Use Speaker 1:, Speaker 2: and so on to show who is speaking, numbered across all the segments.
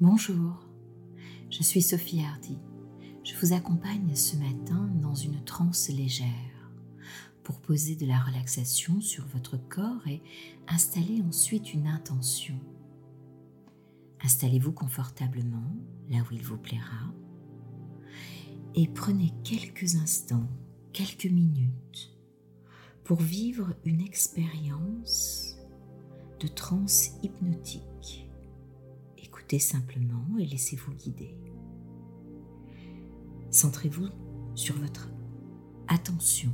Speaker 1: Bonjour, je suis Sophie Hardy. Je vous accompagne ce matin dans une transe légère pour poser de la relaxation sur votre corps et installer ensuite une intention. Installez-vous confortablement là où il vous plaira et prenez quelques instants, quelques minutes pour vivre une expérience de transe hypnotique Simplement et laissez-vous guider. Centrez-vous sur votre attention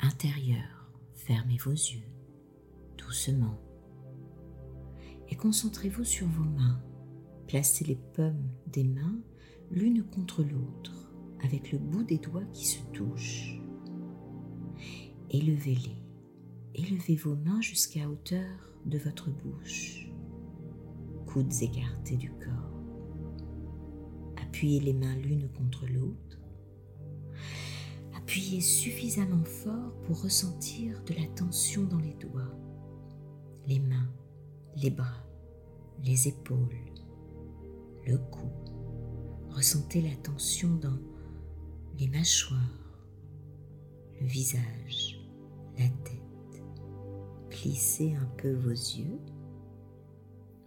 Speaker 1: intérieure. Fermez vos yeux doucement et concentrez-vous sur vos mains. Placez les pommes des mains l'une contre l'autre avec le bout des doigts qui se touchent. Élevez-les. Élevez vos mains jusqu'à hauteur de votre bouche coudes écartés du corps. Appuyez les mains l'une contre l'autre. Appuyez suffisamment fort pour ressentir de la tension dans les doigts, les mains, les bras, les épaules, le cou. Ressentez la tension dans les mâchoires, le visage, la tête. Plissez un peu vos yeux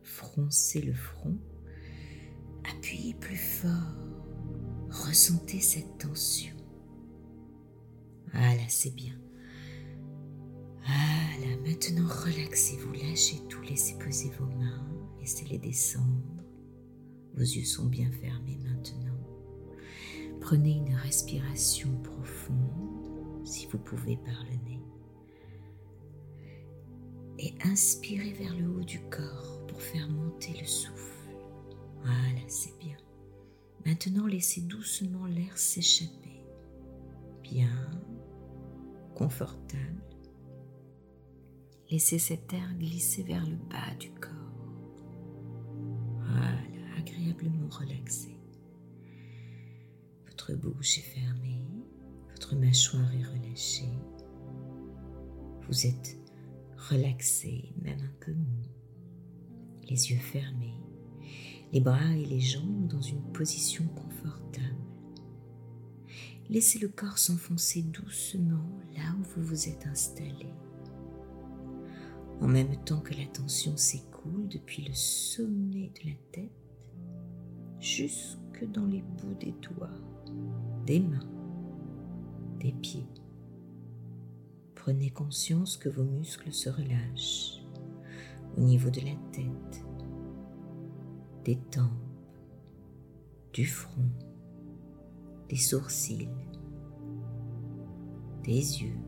Speaker 1: froncez le front, appuyez plus fort, ressentez cette tension. Voilà, c'est bien. Voilà, maintenant relaxez-vous, lâchez tout, laissez poser vos mains, laissez-les descendre. Vos yeux sont bien fermés maintenant. Prenez une respiration profonde, si vous pouvez par le nez. Et inspirez vers le haut du corps pour faire monter le souffle. Voilà, c'est bien. Maintenant, laissez doucement l'air s'échapper. Bien, confortable. Laissez cet air glisser vers le bas du corps. Voilà, agréablement relaxé. Votre bouche est fermée, votre mâchoire est relâchée. Vous êtes relaxé, même un peu mou les yeux fermés, les bras et les jambes dans une position confortable. Laissez le corps s'enfoncer doucement là où vous vous êtes installé. En même temps que la tension s'écoule depuis le sommet de la tête jusque dans les bouts des doigts, des mains, des pieds. Prenez conscience que vos muscles se relâchent au niveau de la tête, des tempes, du front, des sourcils, des yeux,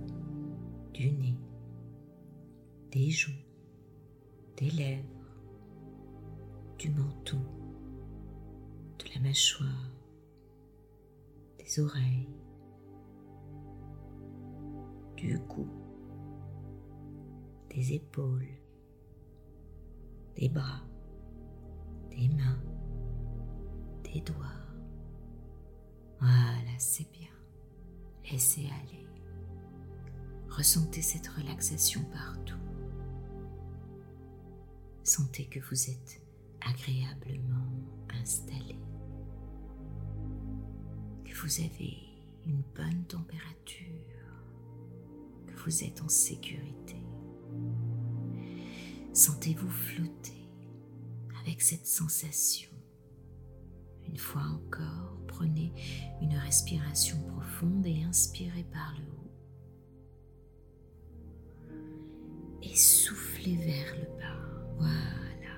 Speaker 1: du nez, des joues, des lèvres, du menton, de la mâchoire, des oreilles, du cou, des épaules, des bras, des mains, des doigts. Voilà, c'est bien. Laissez aller. Ressentez cette relaxation partout. Sentez que vous êtes agréablement installé, que vous avez une bonne température, vous êtes en sécurité. Sentez-vous flotter avec cette sensation. Une fois encore, prenez une respiration profonde et inspirez par le haut. Et soufflez vers le bas. Voilà.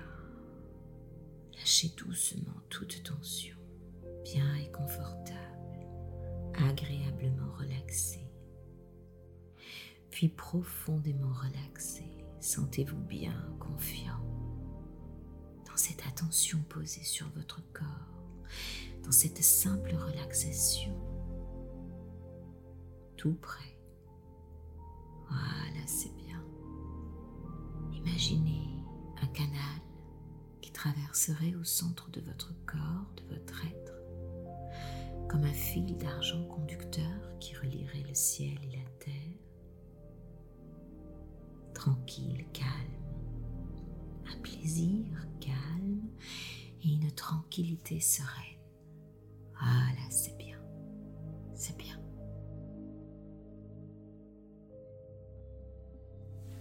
Speaker 1: Lâchez doucement toute tension, bien et confortable, agréablement relaxé. Puis profondément relaxé Sentez-vous bien confiant dans cette attention posée sur votre corps, dans cette simple relaxation, tout près. Voilà, c'est bien. Imaginez un canal qui traverserait au centre de votre corps, de votre être, comme un fil d'argent conducteur qui relierait le ciel et la terre tranquille, calme, un plaisir calme et une tranquillité sereine. Voilà, c'est bien. C'est bien.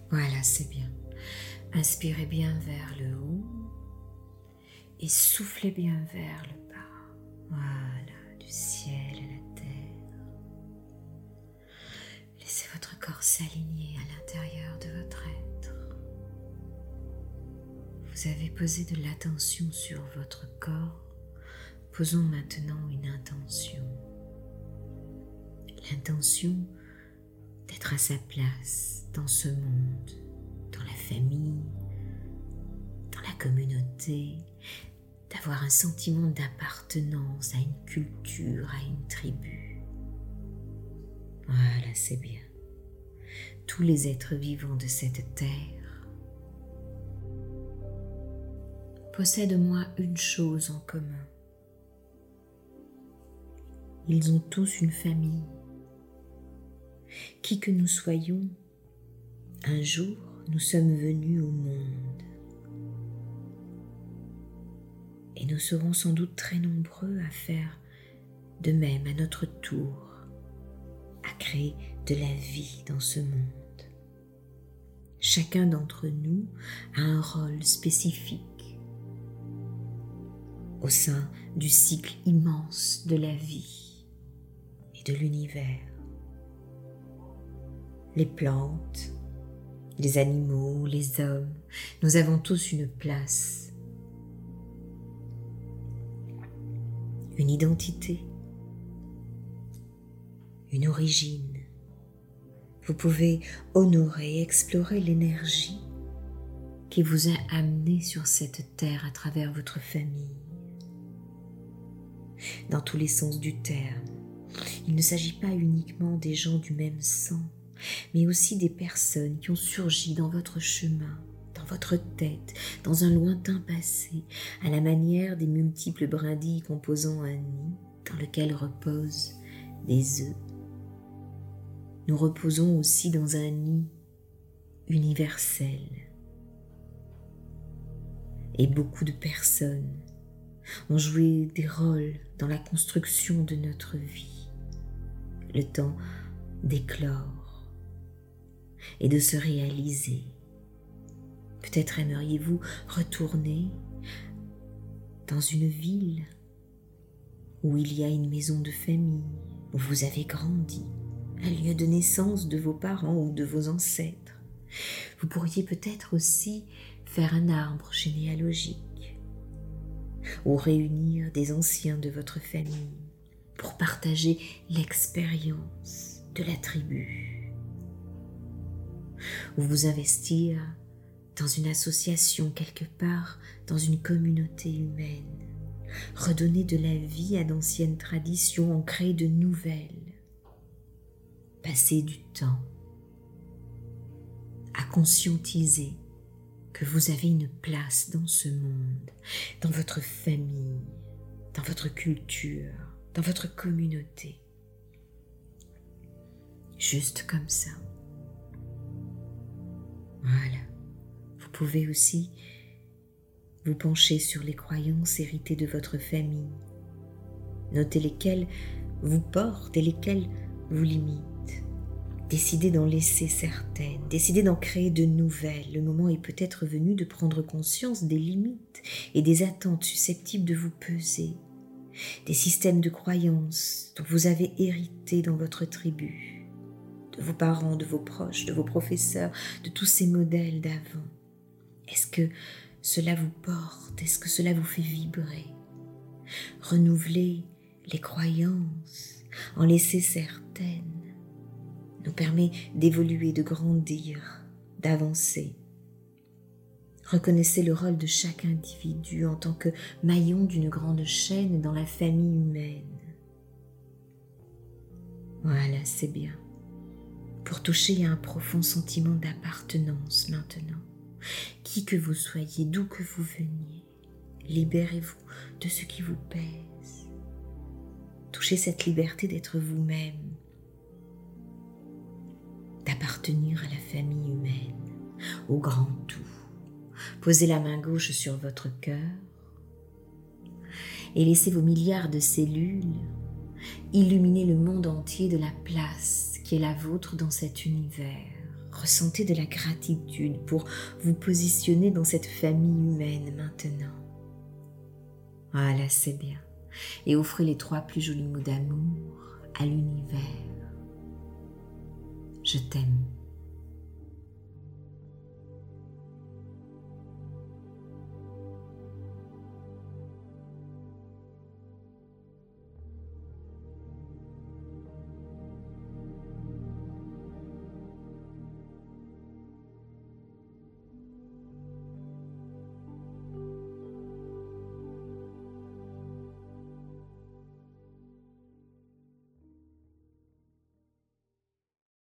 Speaker 1: Voilà, c'est bien. Inspirez bien vers le haut et soufflez bien vers le bas. Voilà, du ciel s'aligner à l'intérieur de votre être. Vous avez posé de l'attention sur votre corps. Posons maintenant une intention. L'intention d'être à sa place dans ce monde, dans la famille, dans la communauté, d'avoir un sentiment d'appartenance à une culture, à une tribu. Voilà, c'est bien. Tous les êtres vivants de cette terre moins une chose en commun. Ils ont tous une famille. Qui que nous soyons, un jour nous sommes venus au monde. Et nous serons sans doute très nombreux à faire de même à notre tour, créer de la vie dans ce monde. Chacun d'entre nous a un rôle spécifique au sein du cycle immense de la vie et de l'univers. Les plantes, les animaux, les hommes, nous avons tous une place une identité, une origine. Vous pouvez honorer, explorer l'énergie qui vous a amené sur cette terre à travers votre famille. Dans tous les sens du terme, il ne s'agit pas uniquement des gens du même sang, mais aussi des personnes qui ont surgi dans votre chemin dans votre tête, dans un lointain passé, à la manière des multiples brindilles composant un nid dans lequel reposent des œufs. Nous reposons aussi dans un nid universel. Et beaucoup de personnes ont joué des rôles dans la construction de notre vie. Le temps d'éclore et de se réaliser Peut-être aimeriez-vous retourner dans une ville où il y a une maison de famille, où vous avez grandi, un lieu de naissance de vos parents ou de vos ancêtres. Vous pourriez peut-être aussi faire un arbre généalogique ou réunir des anciens de votre famille pour partager l'expérience de la tribu ou vous investir dans une association quelque part, dans une communauté humaine. Redonner de la vie à d'anciennes traditions, en créer de nouvelles. Passer du temps à conscientiser que vous avez une place dans ce monde, dans votre famille, dans votre culture, dans votre communauté. Juste comme ça. Voilà pouvez aussi vous pencher sur les croyances héritées de votre famille. Notez lesquelles vous portent et lesquelles vous limitent. Décidez d'en laisser certaines, décidez d'en créer de nouvelles. Le moment est peut-être venu de prendre conscience des limites et des attentes susceptibles de vous peser, des systèmes de croyances dont vous avez hérité dans votre tribu, de vos parents, de vos proches, de vos professeurs, de tous ces modèles d'avant. Est-ce que cela vous porte? Est-ce que cela vous fait vibrer? Renouveler les croyances, en laisser certaines, nous permet d'évoluer, de grandir, d'avancer. Reconnaissez le rôle de chaque individu en tant que maillon d'une grande chaîne dans la famille humaine. Voilà, c'est bien. Pour toucher à un profond sentiment d'appartenance maintenant. Qui que vous soyez, d'où que vous veniez, libérez-vous de ce qui vous pèse. Touchez cette liberté d'être vous-même, d'appartenir à la famille humaine, au grand tout. Posez la main gauche sur votre cœur et laissez vos milliards de cellules illuminer le monde entier de la place qui est la vôtre dans cet univers. Ressentez de la gratitude pour vous positionner dans cette famille humaine maintenant. Voilà, c'est bien. Et offrez les trois plus jolis mots d'amour à l'univers. Je t'aime.